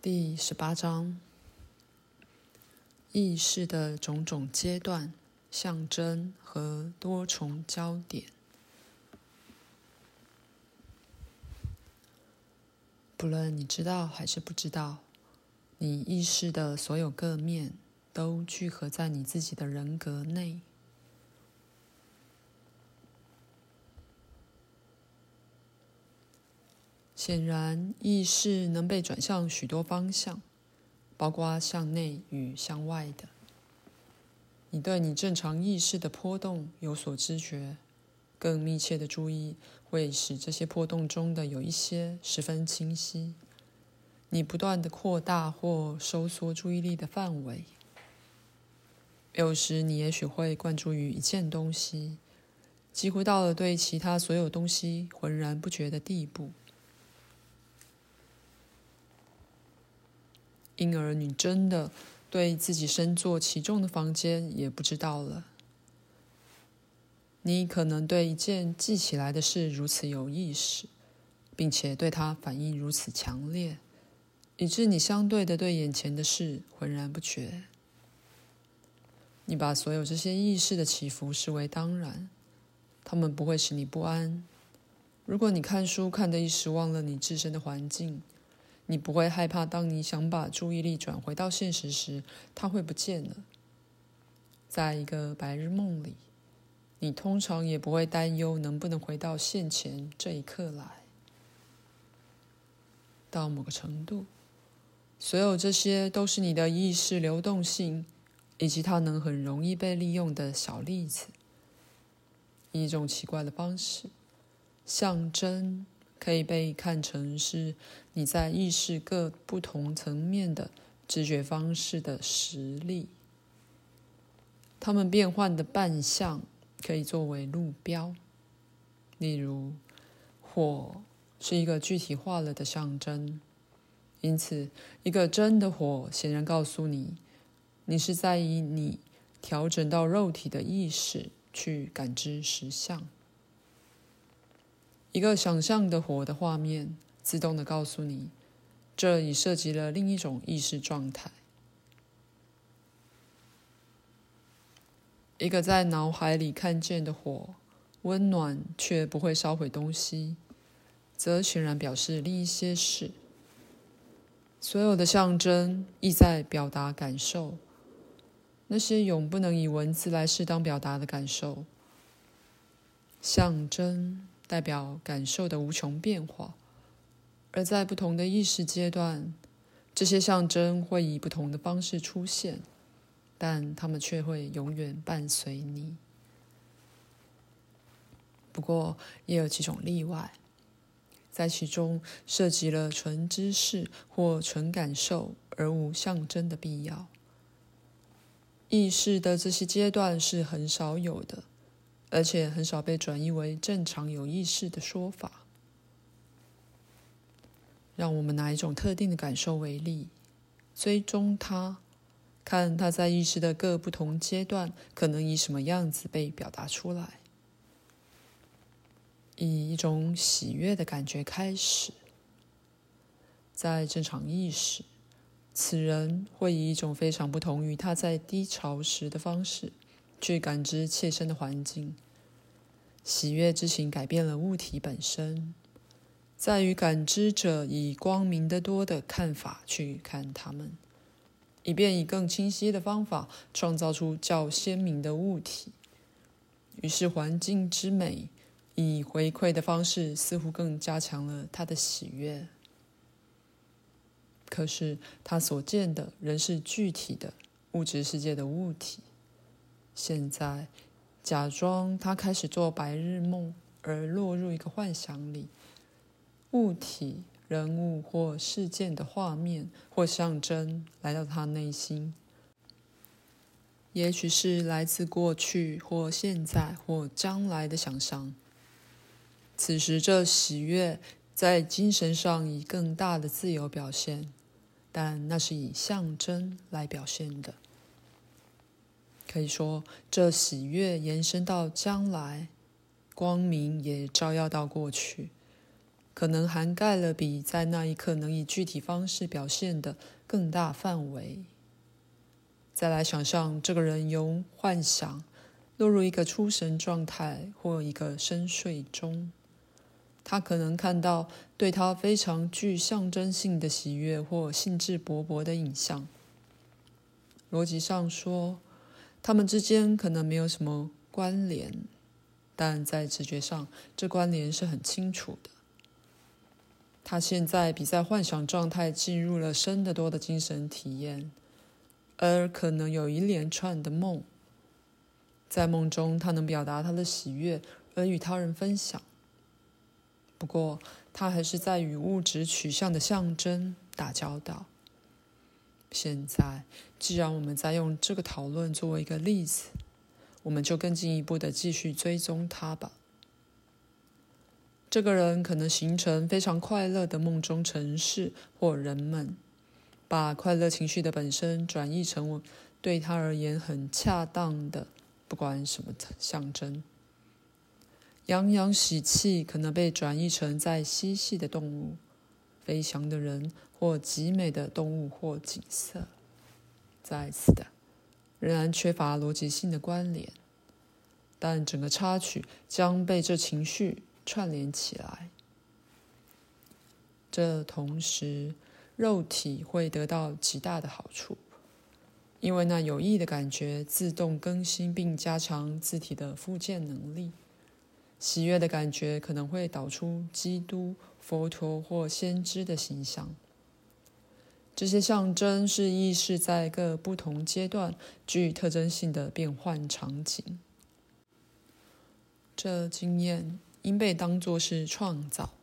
第十八章：意识的种种阶段、象征和多重焦点。不论你知道还是不知道，你意识的所有各面都聚合在你自己的人格内。显然，意识能被转向许多方向，包括向内与向外的。你对你正常意识的波动有所知觉，更密切的注意会使这些波动中的有一些十分清晰。你不断地扩大或收缩注意力的范围。有时，你也许会灌注于一件东西，几乎到了对其他所有东西浑然不觉的地步。因而，你真的对自己身坐其中的房间也不知道了。你可能对一件记起来的事如此有意识，并且对它反应如此强烈，以致你相对的对眼前的事浑然不觉。你把所有这些意识的起伏视为当然，它们不会使你不安。如果你看书看得一时忘了你置身的环境，你不会害怕，当你想把注意力转回到现实时，它会不见了。在一个白日梦里，你通常也不会担忧能不能回到现前这一刻来。到某个程度，所有这些都是你的意识流动性，以及它能很容易被利用的小例子。以一种奇怪的方式，象征。可以被看成是你在意识各不同层面的知觉方式的实例。它们变换的扮相可以作为路标，例如，火是一个具体化了的象征。因此，一个真的火显然告诉你，你是在以你调整到肉体的意识去感知实相。一个想象的火的画面，自动地告诉你，这已涉及了另一种意识状态。一个在脑海里看见的火，温暖却不会烧毁东西，则显然表示另一些事。所有的象征意在表达感受，那些永不能以文字来适当表达的感受，象征。代表感受的无穷变化，而在不同的意识阶段，这些象征会以不同的方式出现，但它们却会永远伴随你。不过，也有几种例外，在其中涉及了纯知识或纯感受而无象征的必要。意识的这些阶段是很少有的。而且很少被转译为正常有意识的说法。让我们拿一种特定的感受为例，追踪它，看它在意识的各不同阶段可能以什么样子被表达出来。以一种喜悦的感觉开始，在正常意识，此人会以一种非常不同于他在低潮时的方式。去感知切身的环境，喜悦之情改变了物体本身，在于感知者以光明得多的看法去看它们，以便以更清晰的方法创造出较鲜明的物体。于是，环境之美以回馈的方式似乎更加强了他的喜悦。可是，他所见的仍是具体的物质世界的物体。现在，假装他开始做白日梦，而落入一个幻想里，物体、人物或事件的画面或象征来到他内心，也许是来自过去或现在或将来的想象。此时，这喜悦在精神上以更大的自由表现，但那是以象征来表现的。可以说，这喜悦延伸到将来，光明也照耀到过去。可能涵盖了比在那一刻能以具体方式表现的更大范围。再来想象这个人由幻想落入一个出神状态或一个深睡中，他可能看到对他非常具象征性的喜悦或兴致勃勃的影像。逻辑上说，他们之间可能没有什么关联，但在直觉上，这关联是很清楚的。他现在比在幻想状态进入了深得多的精神体验，而可能有一连串的梦。在梦中，他能表达他的喜悦，而与他人分享。不过，他还是在与物质取向的象征打交道。现在，既然我们在用这个讨论作为一个例子，我们就更进一步的继续追踪他吧。这个人可能形成非常快乐的梦中城市或人们，把快乐情绪的本身转译成对他而言很恰当的，不管什么象征。洋洋喜气可能被转译成在嬉戏的动物、飞翔的人或极美的动物或景色。再次的，仍然缺乏逻辑性的关联，但整个插曲将被这情绪。串联起来，这同时肉体会得到极大的好处，因为那有益的感觉自动更新并加强自体的复健能力。喜悦的感觉可能会导出基督、佛陀或先知的形象。这些象征是意识在各不同阶段具特征性的变换场景。这经验。应被当作是创造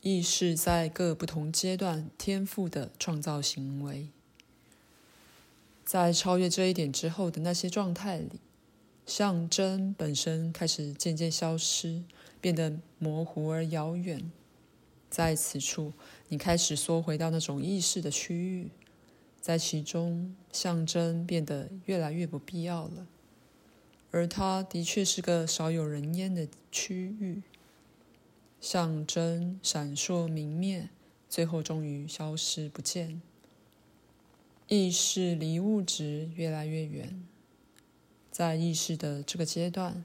意识在各不同阶段天赋的创造行为。在超越这一点之后的那些状态里，象征本身开始渐渐消失，变得模糊而遥远。在此处，你开始缩回到那种意识的区域，在其中，象征变得越来越不必要了。而它的确是个少有人烟的区域，象征闪烁明灭，最后终于消失不见。意识离物质越来越远，在意识的这个阶段，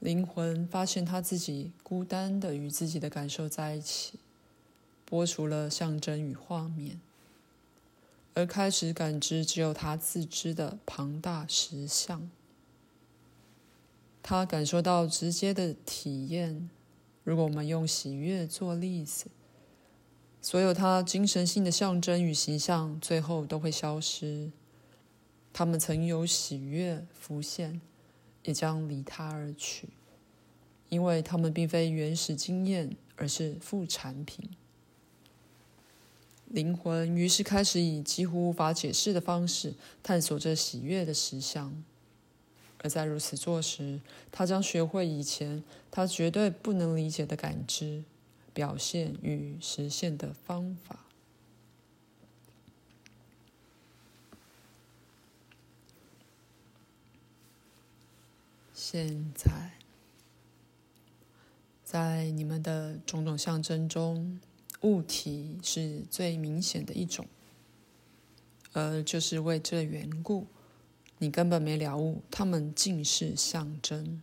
灵魂发现他自己孤单的与自己的感受在一起，剥除了象征与画面，而开始感知只有他自知的庞大实相。他感受到直接的体验。如果我们用喜悦做例子，所有他精神性的象征与形象最后都会消失。他们曾有喜悦浮现，也将离他而去，因为他们并非原始经验，而是副产品。灵魂于是开始以几乎无法解释的方式探索着喜悦的实相。而在如此做时，他将学会以前他绝对不能理解的感知、表现与实现的方法。现在，在你们的种种象征中，物体是最明显的一种，而就是为这缘故。你根本没了悟，它们尽是象征。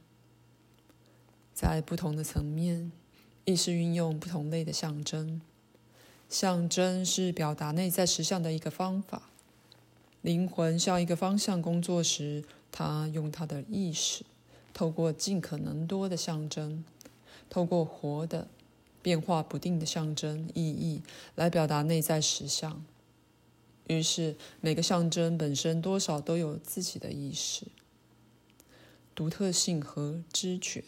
在不同的层面，意识运用不同类的象征。象征是表达内在实相的一个方法。灵魂向一个方向工作时，他用他的意识，透过尽可能多的象征，透过活的、变化不定的象征意义，来表达内在实相。于是，每个象征本身多少都有自己的意识、独特性和知觉。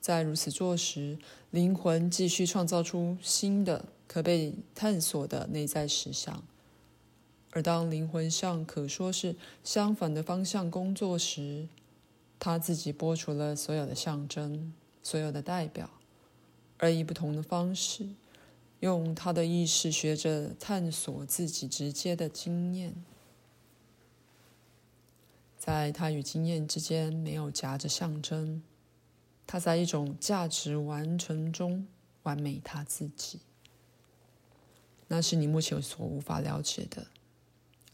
在如此做时，灵魂继续创造出新的、可被探索的内在实相。而当灵魂向可说是相反的方向工作时，他自己剥除了所有的象征、所有的代表，而以不同的方式。用他的意识学着探索自己直接的经验，在他与经验之间没有夹着象征，他在一种价值完成中完美他自己。那是你目前所无法了解的，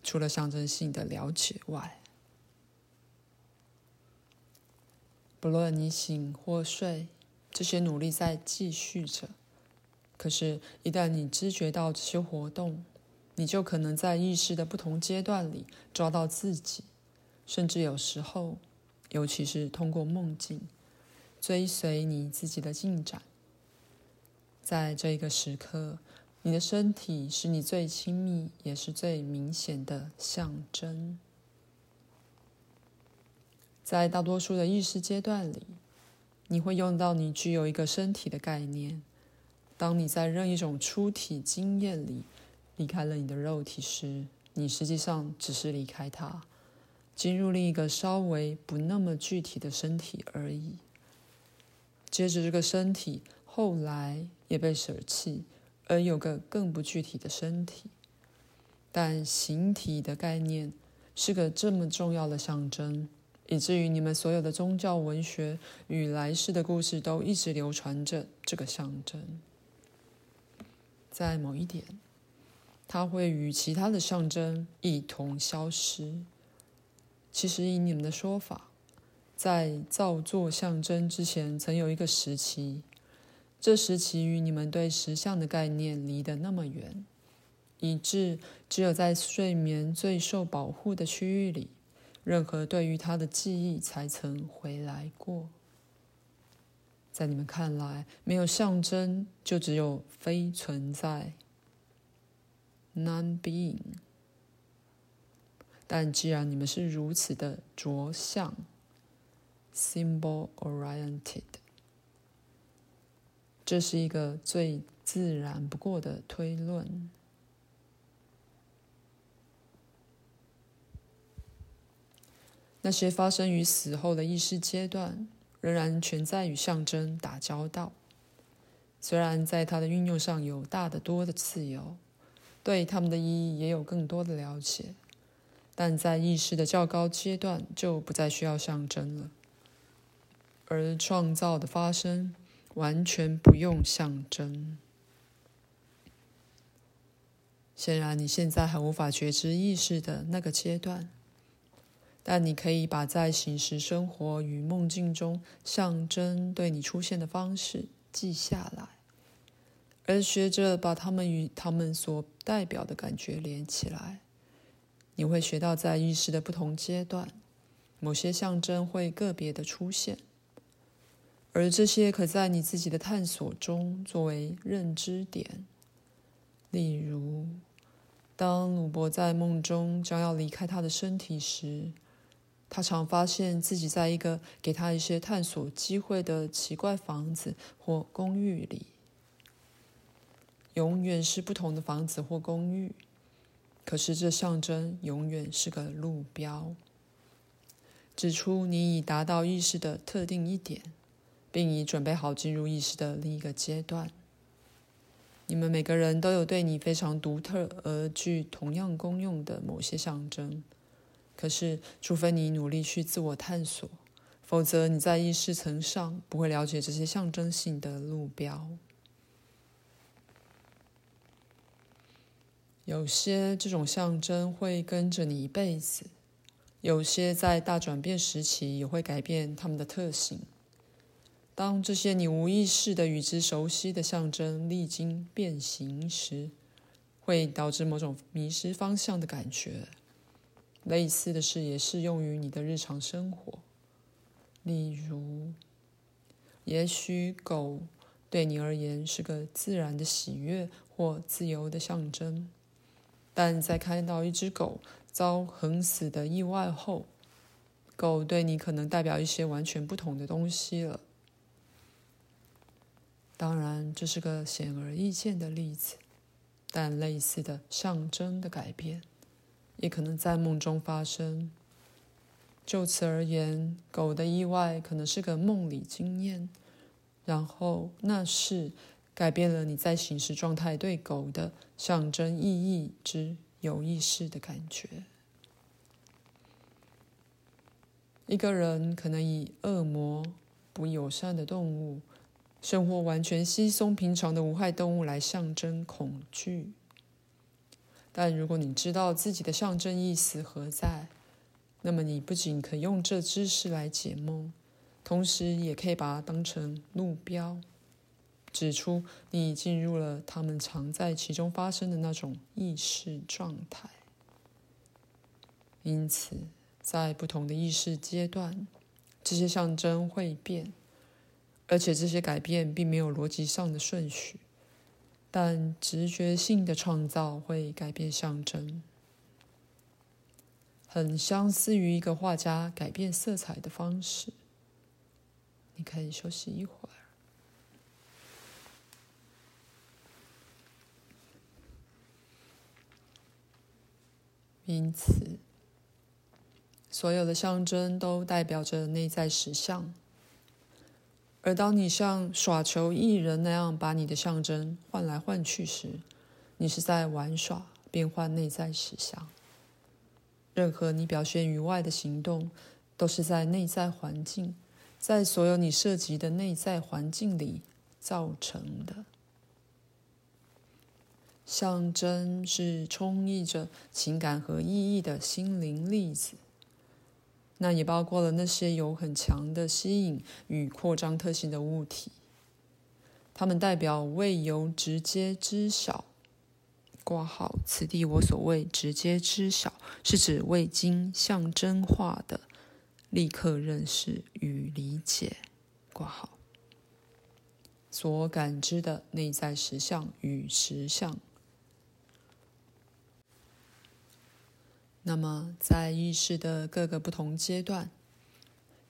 除了象征性的了解外。不论你醒或睡，这些努力在继续着。可是，一旦你知觉到这些活动，你就可能在意识的不同阶段里抓到自己，甚至有时候，尤其是通过梦境，追随你自己的进展。在这个时刻，你的身体是你最亲密也是最明显的象征。在大多数的意识阶段里，你会用到你具有一个身体的概念。当你在任一种出体经验里离开了你的肉体时，你实际上只是离开它，进入另一个稍微不那么具体的身体而已。接着，这个身体后来也被舍弃，而有个更不具体的身体。但形体的概念是个这么重要的象征，以至于你们所有的宗教、文学与来世的故事都一直流传着这个象征。在某一点，它会与其他的象征一同消失。其实，以你们的说法，在造作象征之前，曾有一个时期，这时期与你们对实相的概念离得那么远，以致只有在睡眠最受保护的区域里，任何对于它的记忆才曾回来过。在你们看来，没有象征，就只有非存在 （non-being）。但既然你们是如此的着相。Symbol oriented，这是一个最自然不过的推论。那些发生于死后的意识阶段，仍然全在与象征打交道。虽然在它的运用上有大得多的自由，对它们的意义也有更多的了解，但在意识的较高阶段，就不再需要象征了。而创造的发生完全不用象征。显然，你现在还无法觉知意识的那个阶段，但你可以把在醒时生活与梦境中象征对你出现的方式记下来，而学着把它们与它们所代表的感觉连起来。你会学到，在意识的不同阶段，某些象征会个别的出现。而这些可在你自己的探索中作为认知点。例如，当鲁伯在梦中将要离开他的身体时，他常发现自己在一个给他一些探索机会的奇怪房子或公寓里。永远是不同的房子或公寓，可是这象征永远是个路标，指出你已达到意识的特定一点。并已准备好进入意识的另一个阶段。你们每个人都有对你非常独特而具同样功用的某些象征。可是，除非你努力去自我探索，否则你在意识层上不会了解这些象征性的路标。有些这种象征会跟着你一辈子，有些在大转变时期也会改变它们的特性。当这些你无意识的与之熟悉的象征历经变形时，会导致某种迷失方向的感觉。类似的事也适用于你的日常生活。例如，也许狗对你而言是个自然的喜悦或自由的象征，但在看到一只狗遭横死的意外后，狗对你可能代表一些完全不同的东西了。当然，这是个显而易见的例子，但类似的象征的改变也可能在梦中发生。就此而言，狗的意外可能是个梦里经验，然后那是改变了你在醒时状态对狗的象征意义之有意识的感觉。一个人可能以恶魔不友善的动物，生活完全稀松平常的无害动物来象征恐惧。但如果你知道自己的象征意思何在，那么你不仅可用这知识来解梦，同时也可以把它当成路标，指出你已进入了他们常在其中发生的那种意识状态。因此，在不同的意识阶段，这些象征会变，而且这些改变并没有逻辑上的顺序。但直觉性的创造会改变象征，很相似于一个画家改变色彩的方式。你可以休息一会儿。因此，所有的象征都代表着内在实相。而当你像耍球艺人那样把你的象征换来换去时，你是在玩耍变换内在实相。任何你表现于外的行动，都是在内在环境，在所有你涉及的内在环境里造成的。象征是充溢着情感和意义的心灵粒子。那也包括了那些有很强的吸引与扩张特性的物体，它们代表未由直接知晓。挂号，此地我所谓直接知晓，是指未经象征化的立刻认识与理解。挂号，所感知的内在实相与实相。那么，在意识的各个不同阶段，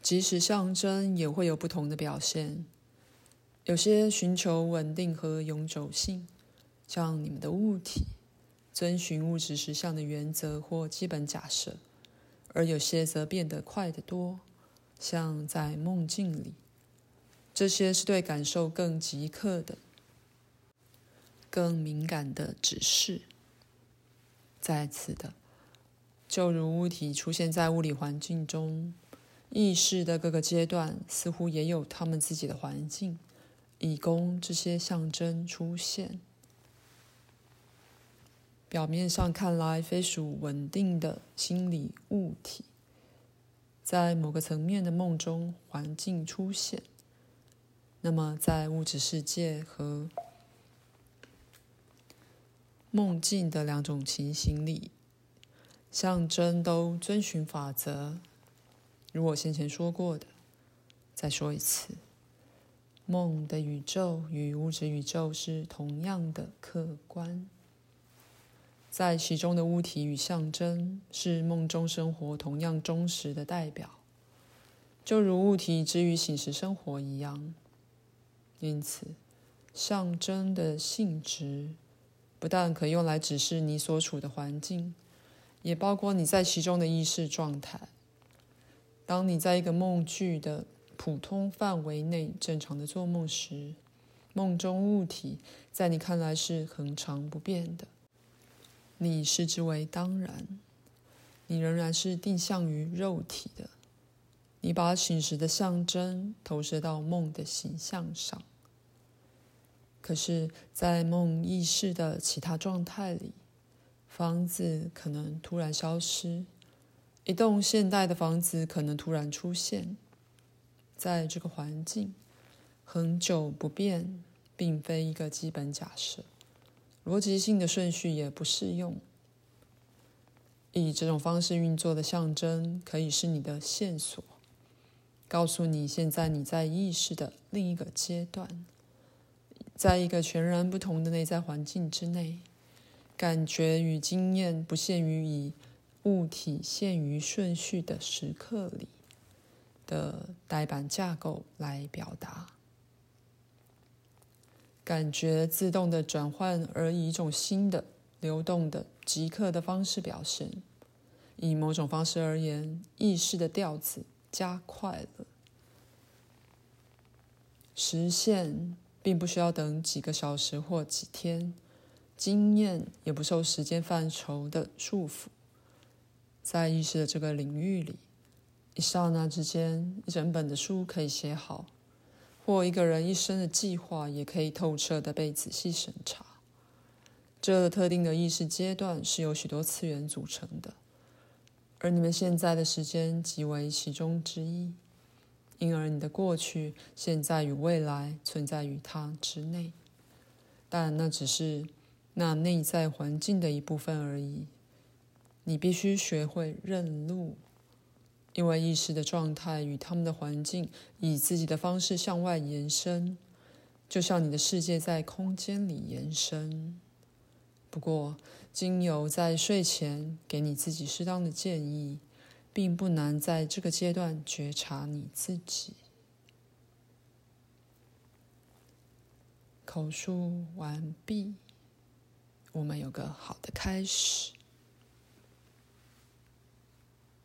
即使象征也会有不同的表现。有些寻求稳定和永久性，像你们的物体，遵循物质实相的原则或基本假设；而有些则变得快得多，像在梦境里。这些是对感受更即刻的、更敏感的指示。在此的。就如物体出现在物理环境中，意识的各个阶段似乎也有他们自己的环境，以供这些象征出现。表面上看来非属稳定的心理物体，在某个层面的梦中环境出现，那么在物质世界和梦境的两种情形里。象征都遵循法则，如我先前说过的。再说一次，梦的宇宙与物质宇宙是同样的客观，在其中的物体与象征是梦中生活同样忠实的代表，就如物体之于醒时生活一样。因此，象征的性质不但可用来指示你所处的环境。也包括你在其中的意识状态。当你在一个梦具的普通范围内正常的做梦时，梦中物体在你看来是恒常不变的，你视之为当然。你仍然是定向于肉体的，你把醒时的象征投射到梦的形象上。可是，在梦意识的其他状态里，房子可能突然消失，一栋现代的房子可能突然出现。在这个环境，恒久不变，并非一个基本假设，逻辑性的顺序也不适用。以这种方式运作的象征，可以是你的线索，告诉你现在你在意识的另一个阶段，在一个全然不同的内在环境之内。感觉与经验不限于以物体限于顺序的时刻里的呆板架构来表达。感觉自动的转换，而以一种新的、流动的、即刻的方式表现。以某种方式而言，意识的调子加快了。实现并不需要等几个小时或几天。经验也不受时间范畴的束缚，在意识的这个领域里，一刹那之间，一整本的书可以写好，或一个人一生的计划也可以透彻地被仔细审查。这特定的意识阶段是由许多次元组成的，而你们现在的时间即为其中之一。因而，你的过去、现在与未来存在于它之内，但那只是那内在环境的一部分而已。你必须学会认路，因为意识的状态与他们的环境以自己的方式向外延伸，就像你的世界在空间里延伸。不过，经由在睡前给你自己适当的建议，并不难在这个阶段觉察你自己。口述完毕，我们有个好的开始。